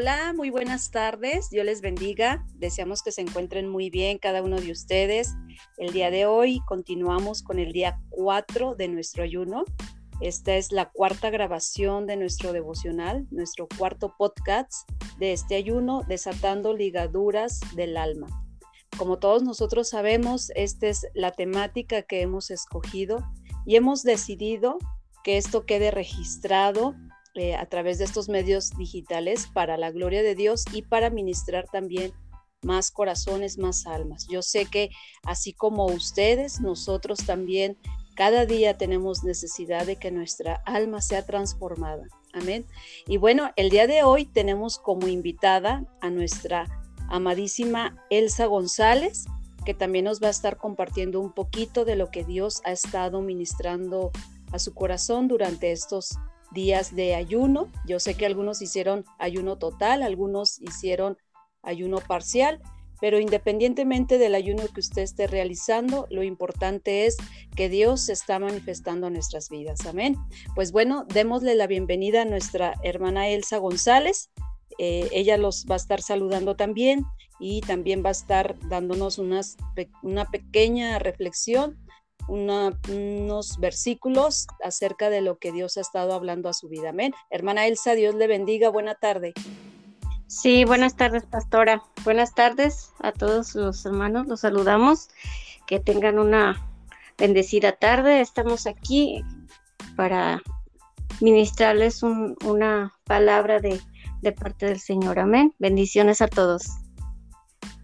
Hola, muy buenas tardes. Dios les bendiga. Deseamos que se encuentren muy bien cada uno de ustedes. El día de hoy continuamos con el día 4 de nuestro ayuno. Esta es la cuarta grabación de nuestro devocional, nuestro cuarto podcast de este ayuno, desatando ligaduras del alma. Como todos nosotros sabemos, esta es la temática que hemos escogido y hemos decidido que esto quede registrado eh, a través de estos medios digitales para la gloria de Dios y para ministrar también más corazones, más almas. Yo sé que así como ustedes, nosotros también cada día tenemos necesidad de que nuestra alma sea transformada. Amén. Y bueno, el día de hoy tenemos como invitada a nuestra amadísima Elsa González, que también nos va a estar compartiendo un poquito de lo que Dios ha estado ministrando a su corazón durante estos días de ayuno. Yo sé que algunos hicieron ayuno total, algunos hicieron ayuno parcial, pero independientemente del ayuno que usted esté realizando, lo importante es que Dios se está manifestando en nuestras vidas. Amén. Pues bueno, démosle la bienvenida a nuestra hermana Elsa González. Eh, ella los va a estar saludando también y también va a estar dándonos una pequeña reflexión unos versículos acerca de lo que Dios ha estado hablando a su vida. Amén. Hermana Elsa, Dios le bendiga. Buena tarde. Sí, buenas tardes, pastora. Buenas tardes a todos los hermanos. Los saludamos. Que tengan una bendecida tarde. Estamos aquí para ministrarles una palabra de, de parte del Señor. Amén. Bendiciones a todos.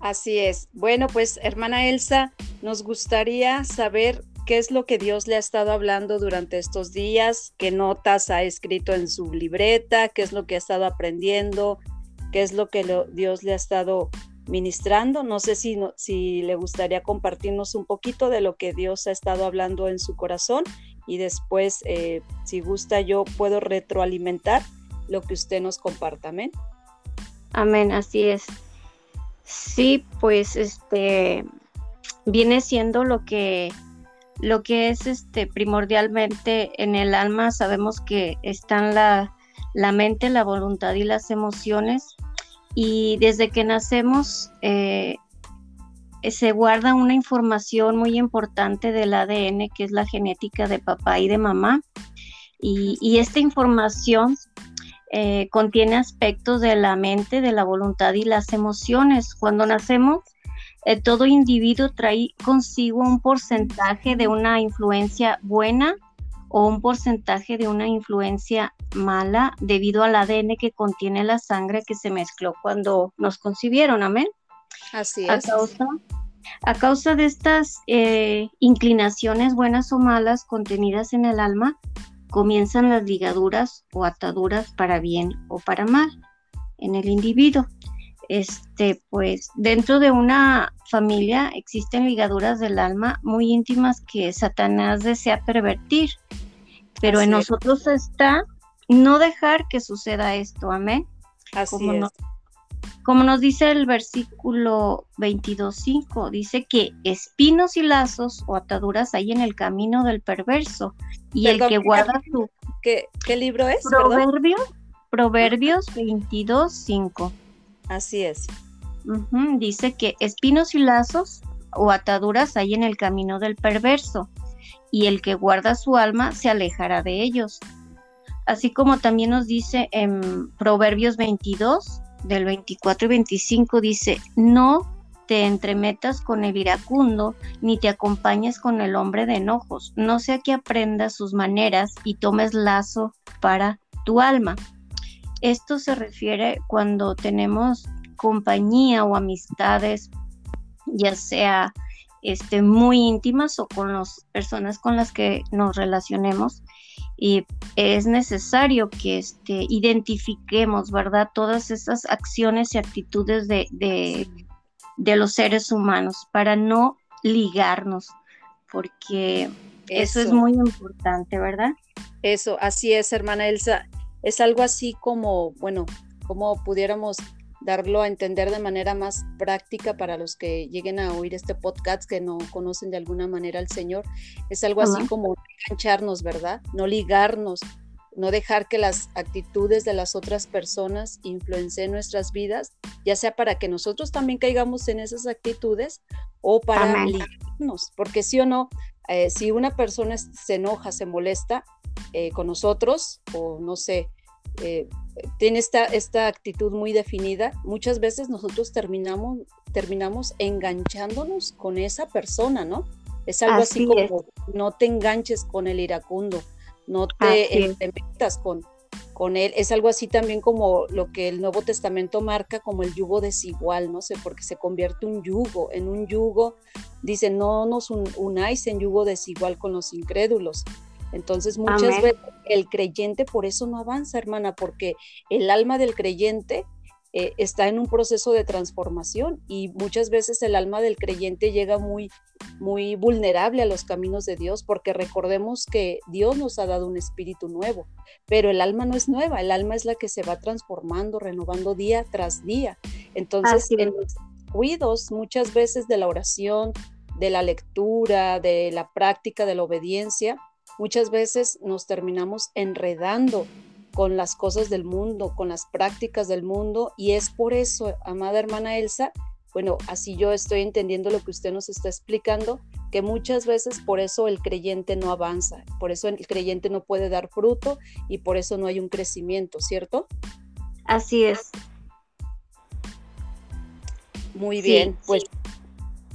Así es. Bueno, pues hermana Elsa, nos gustaría saber qué es lo que Dios le ha estado hablando durante estos días, qué notas ha escrito en su libreta, qué es lo que ha estado aprendiendo, qué es lo que Dios le ha estado ministrando. No sé si, si le gustaría compartirnos un poquito de lo que Dios ha estado hablando en su corazón y después, eh, si gusta, yo puedo retroalimentar lo que usted nos comparta. Amén. Amén, así es. Sí, pues este viene siendo lo que lo que es este primordialmente en el alma, sabemos que están la, la mente, la voluntad y las emociones. Y desde que nacemos eh, se guarda una información muy importante del ADN, que es la genética de papá y de mamá. Y, esta información eh, contiene aspectos de la mente, de la voluntad y las emociones. Cuando nacemos, eh, todo individuo trae consigo un porcentaje de una influencia buena o un porcentaje de una influencia mala debido al ADN que contiene la sangre que se mezcló cuando nos concibieron, amén. Así es. A causa, de estas eh, inclinaciones buenas o malas contenidas en el alma, comienzan las ligaduras o ataduras para bien o para mal en el individuo este, pues dentro de una familia existen ligaduras del alma muy íntimas que Satanás desea pervertir, pero en nosotros está no dejar que suceda esto, amén. Así como, como nos dice el versículo 22.5, dice que espinos y lazos o ataduras hay en el camino del perverso y el que guarda su... ¿Qué, libro es? Proverbios, Proverbios 22.5. Así es. Dice que espinos y lazos o ataduras hay en el camino del perverso, y el que guarda su alma se alejará de ellos. Así como también nos dice en Proverbios 22, del 24 y 25, dice, no te entremetas con el iracundo, ni te acompañes con el hombre de enojos, no sea que aprendas sus maneras y tomes lazo para tu alma. Esto se refiere cuando tenemos compañía o amistades, ya sea este, muy íntimas o con las personas con las que nos relacionemos. Y es necesario que este, identifiquemos, ¿verdad? Todas esas acciones y actitudes de, de, los seres humanos para no ligarnos, porque eso. eso es muy importante, ¿verdad? Eso, así es, hermana Elsa es algo así como, bueno, como pudiéramos darlo a entender de manera más práctica para los que lleguen a oír este podcast que no conocen de alguna manera al Señor. Es algo así como engancharnos, ¿verdad? No ligarnos. no dejar que las actitudes de las otras personas influencien nuestras vidas, ya sea para que nosotros también caigamos en esas actitudes o para librarnos, porque sí o no, eh, si una persona se enoja, se molesta eh, con nosotros o no sé, eh, tiene esta, esta actitud muy definida, muchas veces nosotros terminamos, terminamos enganchándonos con esa persona, ¿no? Es algo así, como no te enganches con el iracundo, no te, metas con, con él. Es algo así también como lo que el Nuevo Testamento marca como el yugo desigual, no sé, porque se convierte un yugo, en un yugo, dice, no nos unáis en yugo desigual con los incrédulos. Entonces muchas veces el creyente por eso no avanza, hermana, porque el alma del creyente eh, está en un proceso de transformación y muchas veces el alma del creyente llega muy, muy vulnerable a los caminos de Dios porque recordemos que Dios nos ha dado un espíritu nuevo, pero el alma no es nueva, el alma es la que se va transformando, renovando día tras día. Entonces, en los cuidos muchas veces de la oración, de la lectura, de la práctica, de la obediencia, muchas veces nos terminamos enredando con las cosas del mundo, con las prácticas del mundo. Y es por eso, amada hermana Elsa, bueno, así yo estoy entendiendo lo que usted nos está explicando, que muchas veces por eso el creyente no avanza, por eso el creyente no puede dar fruto y por eso no hay un crecimiento, ¿cierto? Así es. Muy bien, pues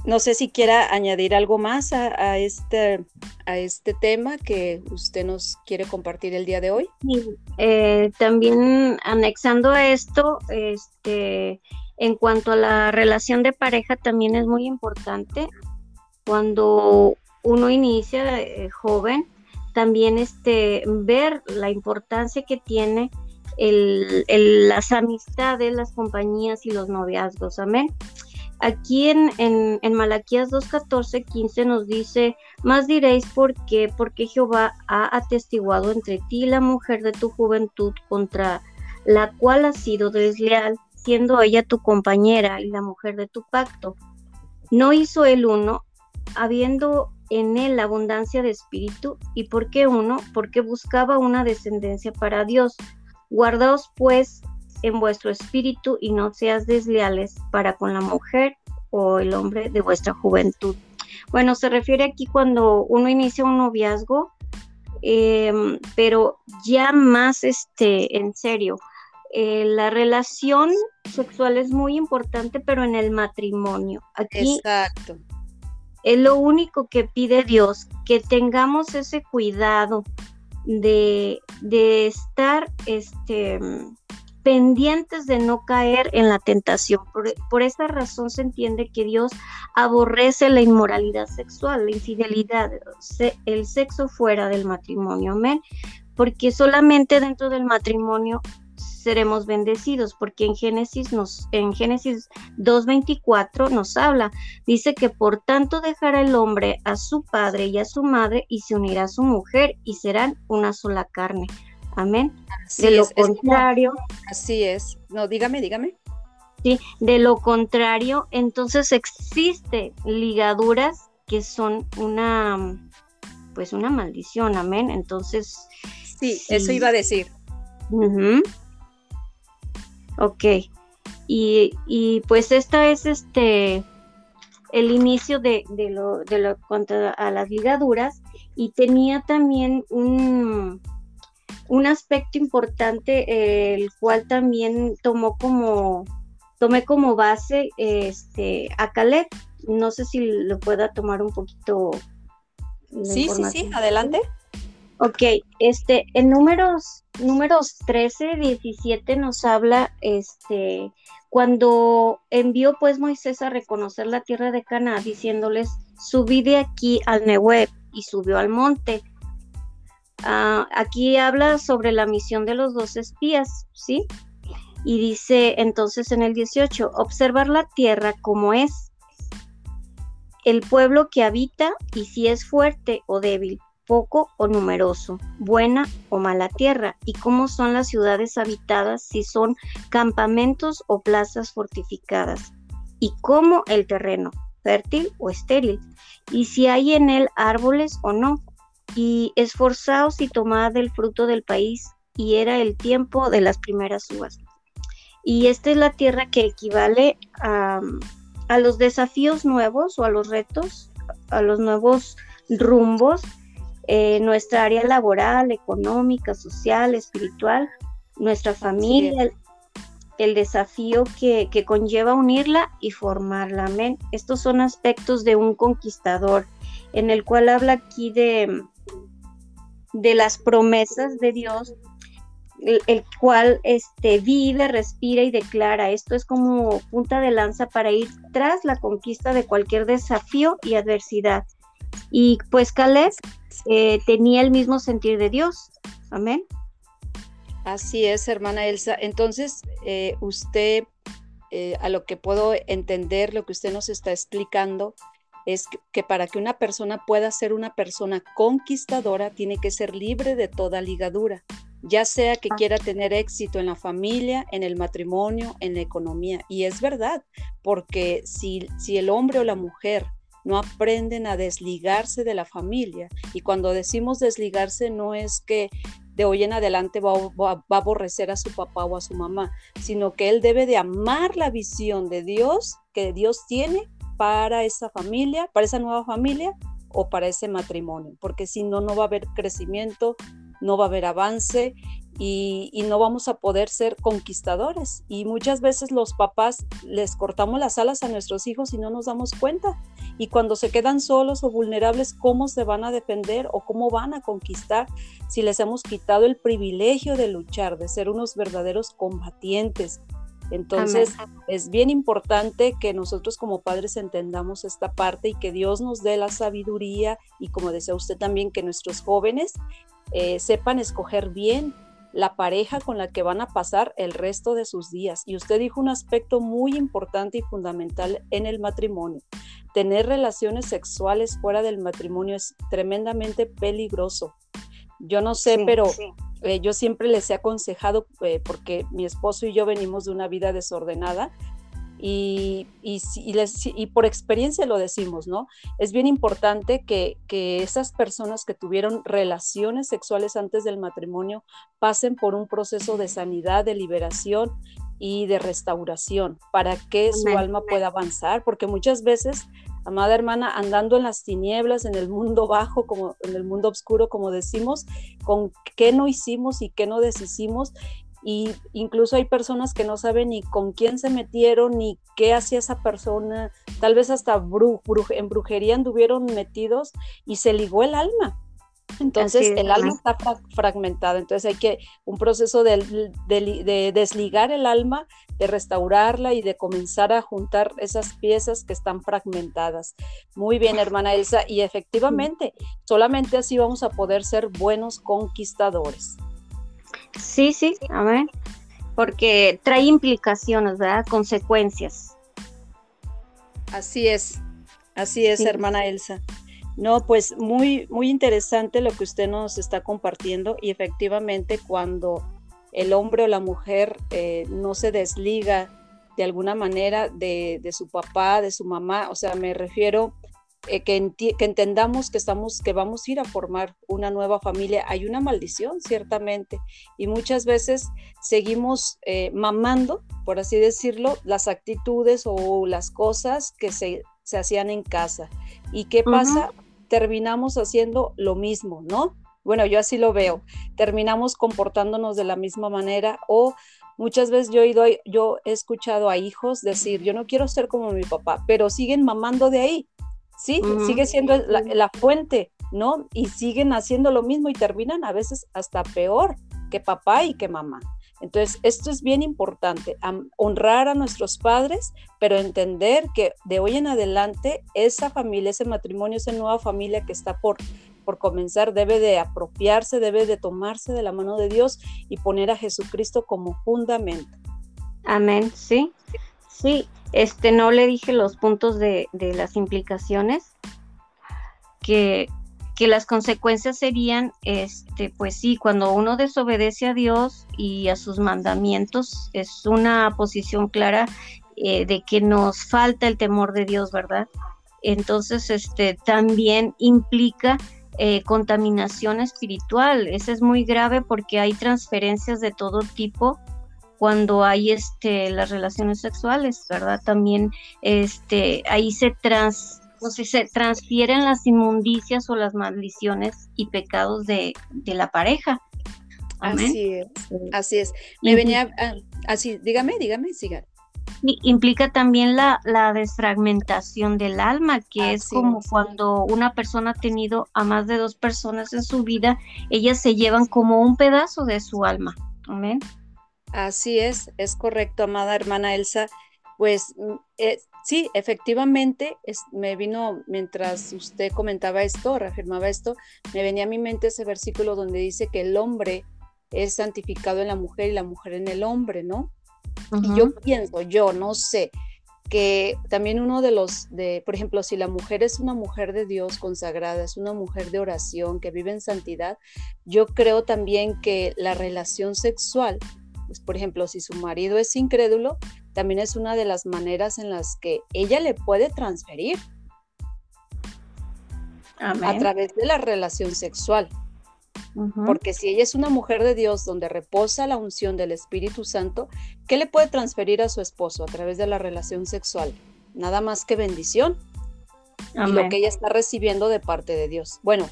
no sé si quiera añadir algo más a, este, a este tema que usted nos quiere compartir el día de hoy. Eh, también anexando a esto, este, en cuanto a la relación de pareja, también es muy importante cuando uno inicia eh, joven, también este, ver la importancia que tiene el, las amistades, las compañías y los noviazgos. Amén. Aquí en, en, en Malaquías 2.14, 15 nos dice, más diréis por qué, porque Jehová ha atestiguado entre ti la mujer de tu juventud contra la cual has sido desleal, siendo ella tu compañera y la mujer de tu pacto. No hizo el uno, habiendo en él abundancia de espíritu, y por qué uno, porque buscaba una descendencia para Dios. Guardaos pues en vuestro espíritu y no seas desleales para con la mujer o el hombre de vuestra juventud. Bueno, se refiere aquí cuando uno inicia un noviazgo, em, pero ya más este, en serio. Eh, la relación sexual es muy importante, pero en el matrimonio. Aquí Exacto. es lo único que pide Dios, que tengamos ese cuidado de, de estar este, pendientes de no caer en la tentación. Por, esa razón se entiende que Dios aborrece la inmoralidad sexual, la infidelidad, el sexo fuera del matrimonio, amén. Porque solamente dentro del matrimonio seremos bendecidos, porque en Génesis nos en Génesis 2:24 nos habla, dice que por tanto dejará el hombre a su padre y a su madre y se unirá a su mujer y serán una sola carne. Amén. de lo contrario. así es. No, dígame, dígame. Sí, de lo contrario, entonces existe ligaduras que son una, pues una maldición, amén. Entonces. Sí, eso iba a decir. Ok. Y, y, pues esta es este el inicio de, de lo de lo contra a las ligaduras y tenía también un un aspecto importante, el cual también tomó como, tomé como base este, a Caleb. No sé si lo pueda tomar un poquito. Sí, sí, sí, adelante. Ok, este, en números, números 13, 17 nos habla, este, cuando envió pues Moisés a reconocer la tierra de Canaán, diciéndoles, subí de aquí al Nehueb, y subió al monte. Ah, aquí habla sobre la misión de los dos espías, ¿sí? Y dice entonces en el 18, observar la tierra como es, el pueblo que habita y si es fuerte o débil, poco o numeroso, buena o mala tierra, y cómo son las ciudades habitadas, si son campamentos o plazas fortificadas, y cómo el terreno, fértil o estéril, y si hay en él árboles o no, y esforzaos y tomad el fruto del país, y era el tiempo de las primeras uvas. Y esta es la tierra que equivale a, a los desafíos nuevos o a los retos, a los nuevos rumbos, eh, nuestra área laboral, económica, social, espiritual, nuestra familia, el, desafío que, que, conlleva unirla y formarla. Amén. Estos son aspectos de un conquistador, en el cual habla aquí de, de las promesas de Dios, el, cual este, vive, respira y declara. Esto es como punta de lanza para ir tras la conquista de cualquier desafío y adversidad. Y pues Caleb eh, tenía el mismo sentir de Dios. Amén. Así es, hermana Elsa. Entonces, eh, usted, eh, a lo que puedo entender, lo que usted nos está explicando, es que, para que una persona pueda ser una persona conquistadora, tiene que ser libre de toda ligadura, ya sea que ah. quiera tener éxito en la familia, en el matrimonio, en la economía. Y es verdad, porque si, si el hombre o la mujer no aprenden a desligarse de la familia, y cuando decimos desligarse no es que de hoy en adelante va, va, a aborrecer a su papá o a su mamá, sino que él debe de amar la visión de Dios que Dios tiene para esa familia, para esa nueva familia o para ese matrimonio, porque si no, no va a haber crecimiento, no va a haber avance y, no vamos a poder ser conquistadores. Y muchas veces los papás les cortamos las alas a nuestros hijos y no nos damos cuenta. Y cuando se quedan solos o vulnerables, ¿cómo se van a defender o cómo van a conquistar si les hemos quitado el privilegio de luchar, de ser unos verdaderos combatientes? Entonces, es bien importante que nosotros como padres entendamos esta parte y que Dios nos dé la sabiduría y como decía usted también, que nuestros jóvenes eh, sepan escoger bien la pareja con la que van a pasar el resto de sus días. Y usted dijo un aspecto muy importante y fundamental en el matrimonio. Tener relaciones sexuales fuera del matrimonio es tremendamente peligroso. Yo no sé, pero eh, yo siempre les he aconsejado, eh, porque mi esposo y yo venimos de una vida desordenada, y, y, por experiencia lo decimos, ¿no? Es bien importante que, que, esas personas que tuvieron relaciones sexuales antes del matrimonio pasen por un proceso de sanidad, de liberación y de restauración para que su alma pueda avanzar, porque muchas veces amada hermana, andando en las tinieblas, en el mundo bajo, como en el mundo oscuro, como decimos, con qué no hicimos y qué no deshicimos. Y incluso hay personas que no saben ni con quién se metieron, ni qué hacía esa persona, tal vez hasta en brujería anduvieron metidos y se ligó el alma. Entonces el alma está fragmentada, entonces hay que un proceso de, desligar el alma, de restaurarla y de comenzar a juntar esas piezas que están fragmentadas. Muy bien, hermana Elsa, y efectivamente, solamente así vamos a poder ser buenos conquistadores. Sí, sí, a ver, porque trae implicaciones, ¿verdad? Consecuencias. Así es, así es, hermana Elsa. No, pues muy, muy interesante lo que usted nos está compartiendo y efectivamente cuando el hombre o la mujer eh, no se desliga de alguna manera de, su papá, de su mamá, o sea, me refiero eh, que, que, entendamos que estamos, que vamos a ir a formar una nueva familia. Hay una maldición, ciertamente, y muchas veces seguimos eh, mamando, por así decirlo, las actitudes o las cosas que se, se hacían en casa. ¿Y qué pasa? Terminamos haciendo lo mismo, ¿no? Bueno, yo así lo veo. Terminamos comportándonos de la misma manera o muchas veces yo he, ido, yo he escuchado a hijos decir, yo no quiero ser como mi papá, pero siguen mamando de ahí, ¿sí? Sigue siendo la, la fuente, ¿no? Y siguen haciendo lo mismo y terminan a veces hasta peor que papá y que mamá. Entonces, esto es bien importante, honrar a nuestros padres, pero entender que de hoy en adelante esa familia, ese matrimonio, esa nueva familia que está por, por comenzar, debe de apropiarse, debe de tomarse de la mano de Dios y poner a Jesucristo como fundamento. Amén, sí. Sí, este no le dije los puntos de, de las implicaciones que, que las consecuencias serían, este, pues sí, cuando uno desobedece a Dios y a sus mandamientos, es una posición clara eh, de que nos falta el temor de Dios, ¿verdad? Entonces, este, también implica eh, contaminación espiritual. Eso es muy grave porque hay transferencias de todo tipo cuando hay este las relaciones sexuales, ¿verdad? También este ahí se trans se transfieren las inmundicias o las maldiciones y pecados de, la pareja. Así es, así es. Me venía, ah, así, dígame, dígame, siga implica también la, la, desfragmentación del alma, que es como cuando una persona ha tenido a más de dos personas en su vida, ellas se llevan como un pedazo de su alma. Amén. Así es, es correcto, amada hermana Elsa. Pues mm, eh, sí, efectivamente, me vino, mientras usted comentaba esto, reafirmaba esto, me venía a mi mente ese versículo donde dice que el hombre es santificado en la mujer y la mujer en el hombre, ¿no? Y yo pienso, yo no sé, que también uno de los, de, por ejemplo, si la mujer es una mujer de Dios consagrada, es una mujer de oración, que vive en santidad, yo creo también que la relación sexual, pues, por ejemplo, si su marido es incrédulo, también es una de las maneras en las que ella le puede transferir a través de la relación sexual. Porque si ella es una mujer de Dios donde reposa la unción del Espíritu Santo, ¿qué le puede transferir a su esposo a través de la relación sexual? Nada más que bendición. Y lo que ella está recibiendo de parte de Dios. Bueno,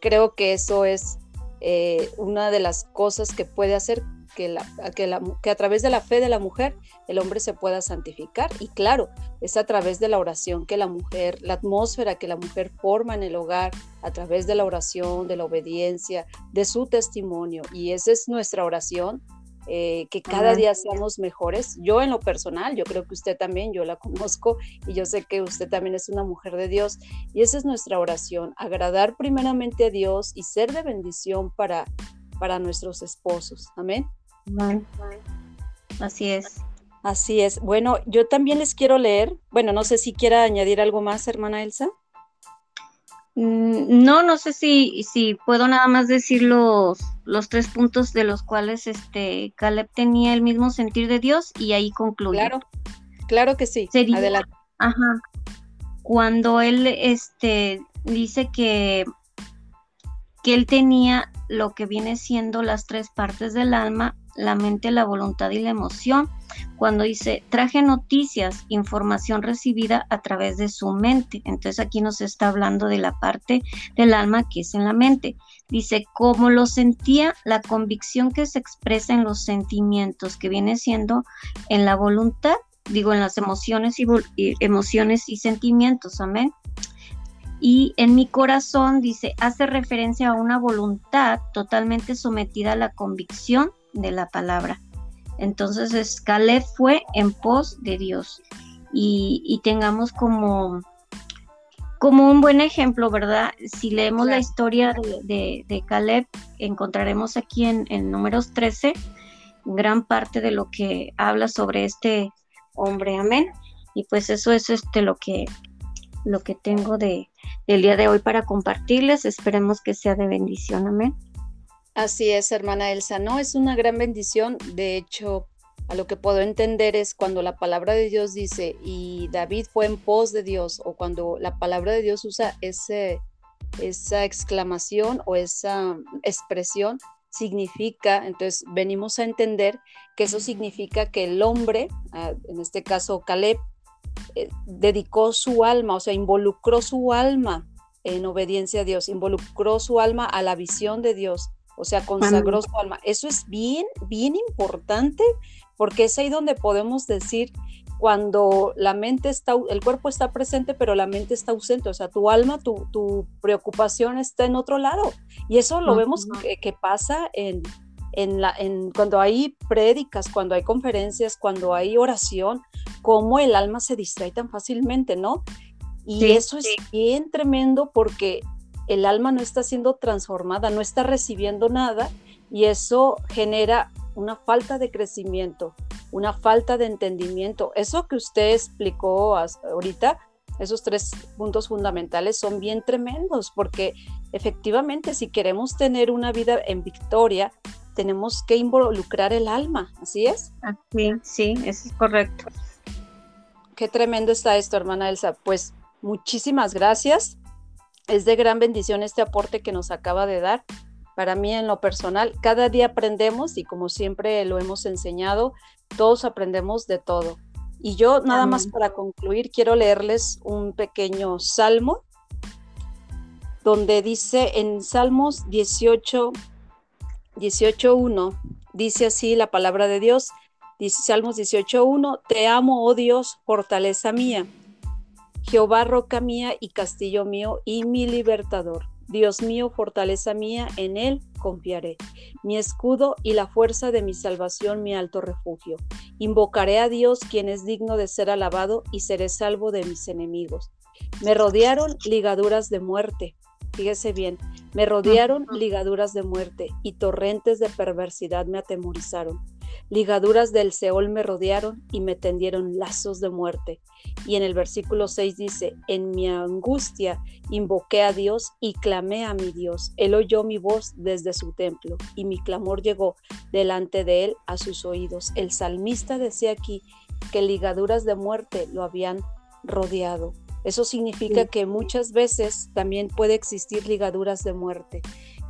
creo que eso es eh, una de las cosas que puede hacer que, la, que, a través de la fe de la mujer el hombre se pueda santificar. Y claro, es a través de la oración que la mujer, la atmósfera que la mujer forma en el hogar, a través de la oración, de la obediencia, de su testimonio. Y esa es nuestra oración. Eh, que cada día seamos mejores. Yo en lo personal, yo creo que usted también, yo la conozco y yo sé que usted también es una mujer de Dios y esa es nuestra oración, agradar primeramente a Dios y ser de bendición para, para nuestros esposos. Amén. Así es. Así es. Bueno, yo también les quiero leer. Bueno, no sé si quiera añadir algo más, hermana Elsa. Mm, no, no sé si, si puedo nada más decir los, los tres puntos de los cuales este Caleb tenía el mismo sentir de Dios y ahí concluye. Claro, claro que sí. Adelante. Ajá. Cuando él este, dice que, que él tenía lo que viene siendo las tres partes del alma la mente, la voluntad y la emoción. Cuando dice, traje noticias, información recibida a través de su mente. Entonces aquí nos está hablando de la parte del alma que es en la mente. Dice, como lo sentía, la convicción que se expresa en los sentimientos, que viene siendo en la voluntad, digo, en las emociones y, y emociones y sentimientos. Amén. Y en mi corazón, dice, hace referencia a una voluntad totalmente sometida a la convicción de la palabra. Entonces, Caleb fue en pos de Dios y, tengamos como, como un buen ejemplo, ¿verdad? Si leemos la historia de, de, Caleb, encontraremos aquí en, en, números 13 gran parte de lo que habla sobre este hombre, amén. Y pues eso es este lo que lo que tengo de el día de hoy para compartirles. Esperemos que sea de bendición, amén. Así es, hermana Elsa, no, es una gran bendición. De hecho, a lo que puedo entender es cuando la palabra de Dios dice, y David fue en pos de Dios, o cuando la palabra de Dios usa ese, esa exclamación o esa expresión, significa, entonces venimos a entender que eso significa que el hombre, ah, en este caso Caleb, eh, dedicó su alma, o sea, involucró su alma en obediencia a Dios, involucró su alma a la visión de Dios, o sea, consagró su alma. Eso es bien, bien importante porque es ahí donde podemos decir cuando la mente está, el cuerpo está presente, pero la mente está ausente, o sea, tu alma, tu, preocupación está en otro lado. Y eso lo vemos que, pasa en, en, la, en cuando hay prédicas, cuando hay conferencias, cuando hay oración, cómo el alma se distrae tan fácilmente, ¿no? Y eso es bien tremendo porque el alma no está siendo transformada, no está recibiendo nada y eso genera una falta de crecimiento, una falta de entendimiento. Eso que usted explicó ahorita, esos tres puntos fundamentales son bien tremendos porque efectivamente si queremos tener una vida en victoria, tenemos que involucrar el alma, ¿así es? Sí, sí, eso es correcto. Qué tremendo está esto, hermana Elsa. Pues muchísimas gracias es de gran bendición este aporte que nos acaba de dar. Para mí en lo personal, cada día aprendemos y como siempre lo hemos enseñado, todos aprendemos de todo. Y yo nada más para concluir quiero leerles un pequeño salmo donde dice en Salmos 18, 18.1, dice así la palabra de Dios, dice Salmos 18.1, te amo, oh Dios, fortaleza mía, Jehová, roca mía y castillo mío y mi libertador. Dios mío, fortaleza mía, en Él confiaré. Mi escudo y la fuerza de mi salvación, mi alto refugio. Invocaré a Dios, quien es digno de ser alabado, y seré salvo de mis enemigos. Me rodearon ligaduras de muerte. Fíjese bien, me rodearon ligaduras de muerte y torrentes de perversidad me atemorizaron. Ligaduras del Seol me rodearon y me tendieron lazos de muerte. Y en el versículo 6 dice, en mi angustia invoqué a Dios y clamé a mi Dios. Él oyó mi voz desde su templo y mi clamor llegó delante de él a sus oídos. El salmista decía aquí que ligaduras de muerte lo habían rodeado. Eso significa que muchas veces también puede existir ligaduras de muerte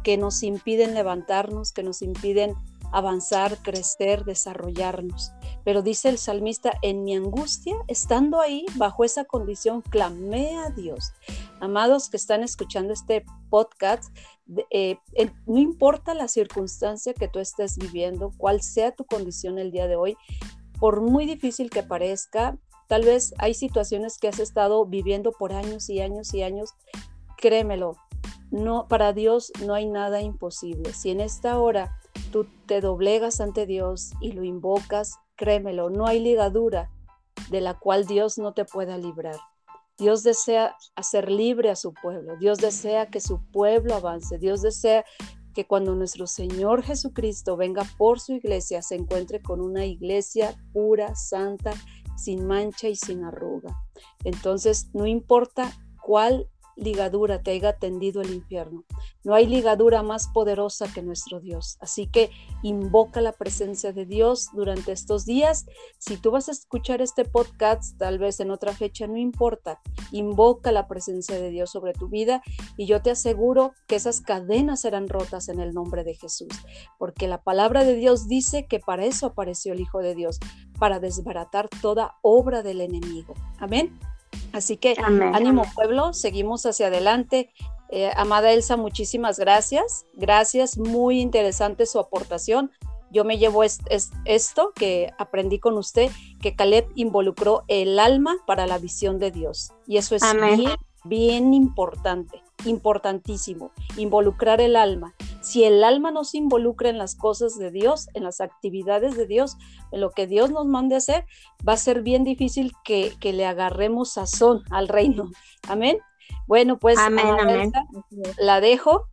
que nos impiden levantarnos, que nos impiden avanzar, crecer, desarrollarnos. Pero dice el salmista, en mi angustia, estando ahí, bajo esa condición, clamé a Dios. Amados que están escuchando este podcast, eh, no importa la circunstancia que tú estés viviendo, cuál sea tu condición el día de hoy, por muy difícil que parezca, tal vez hay situaciones que has estado viviendo por años y años y años, créemelo, no, para Dios no hay nada imposible. Si en esta hora tú te doblegas ante Dios y lo invocas, créemelo, no hay ligadura de la cual Dios no te pueda librar. Dios desea hacer libre a su pueblo, Dios desea que su pueblo avance, Dios desea que cuando nuestro Señor Jesucristo venga por su iglesia se encuentre con una iglesia pura, santa, sin mancha y sin arruga. Entonces, no importa cuál ligadura te haya tendido el infierno. No hay ligadura más poderosa que nuestro Dios. Así que invoca la presencia de Dios durante estos días. Si tú vas a escuchar este podcast, tal vez en otra fecha, no importa. Invoca la presencia de Dios sobre tu vida y yo te aseguro que esas cadenas serán rotas en el nombre de Jesús. Porque la palabra de Dios dice que para eso apareció el Hijo de Dios, para desbaratar toda obra del enemigo. Amén. Así que ánimo pueblo, seguimos hacia adelante. Eh, amada Elsa, muchísimas gracias. Gracias, muy interesante su aportación. Yo me llevo esto que aprendí con usted, que Caleb involucró el alma para la visión de Dios. Y eso es bien, bien importante, importantísimo, involucrar el alma. Si el alma no se involucra en las cosas de Dios, en las actividades de Dios, en lo que Dios nos mande hacer, va a ser bien difícil que, le agarremos sazón al reino. Amén. Bueno, pues la dejo.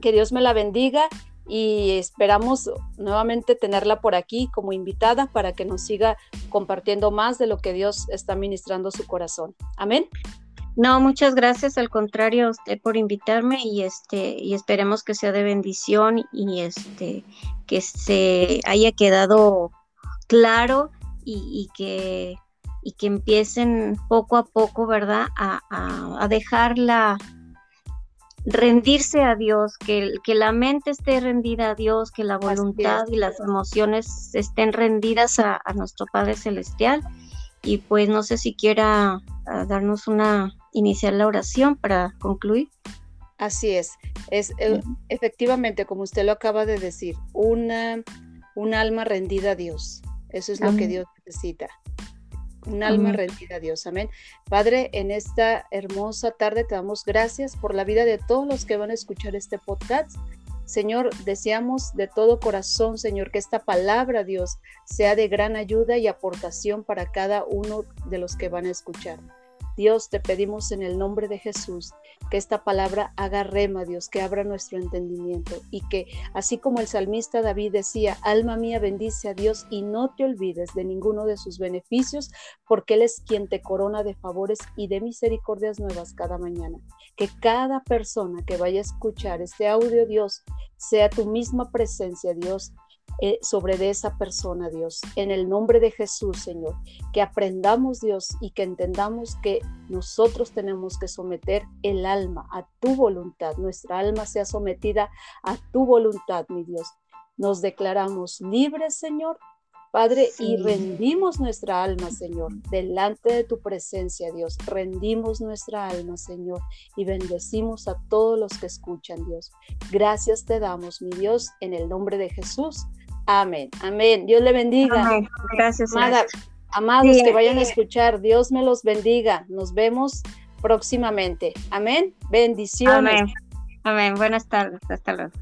Que Dios me la bendiga y esperamos nuevamente tenerla por aquí como invitada para que nos siga compartiendo más de lo que Dios está ministrando su corazón. Amén. No, muchas gracias, al contrario a usted por invitarme y este y esperemos que sea de bendición y este que se haya quedado claro y, que y que empiecen poco a poco, ¿verdad? A, a, dejarla rendirse a Dios, que, que, la mente esté rendida a Dios, que la voluntad y las emociones estén rendidas a, a nuestro Padre Celestial. Y pues no sé si quiera ah, darnos una iniciar la oración para concluir. Así es, es eh, efectivamente, como usted lo acaba de decir, una, un alma rendida a Dios. Eso es lo que Dios necesita. Un alma rendida a Dios. Amén. Padre, en esta hermosa tarde te damos gracias por la vida de todos los que van a escuchar este podcast. Señor, deseamos de todo corazón, Señor, que esta palabra, Dios, sea de gran ayuda y aportación para cada uno de los que van a escuchar. Dios, te pedimos en el nombre de Jesús que esta palabra haga rema, Dios, que abra nuestro entendimiento y que, así como el salmista David decía, alma mía bendice a Dios y no te olvides de ninguno de sus beneficios, porque Él es quien te corona de favores y de misericordias nuevas cada mañana. Que cada persona que vaya a escuchar este audio, Dios, sea tu misma presencia, Dios, eh, sobre de esa persona, Dios. En el nombre de Jesús, Señor, que aprendamos, Dios, y que entendamos que nosotros tenemos que someter el alma a tu voluntad. Nuestra alma sea sometida a tu voluntad, mi Dios. Nos declaramos libres, Señor, Padre, y rendimos nuestra alma, Señor, delante de tu presencia, Dios. Rendimos nuestra alma, Señor, y bendecimos a todos los que escuchan, Dios. Gracias te damos, mi Dios, en el nombre de Jesús. Amén. Amén. Dios le bendiga. Gracias. amados que vayan a escuchar, Dios me los bendiga. Nos vemos próximamente. Amén. Bendiciones. Amén. Amén. Buenas tardes. Hasta luego.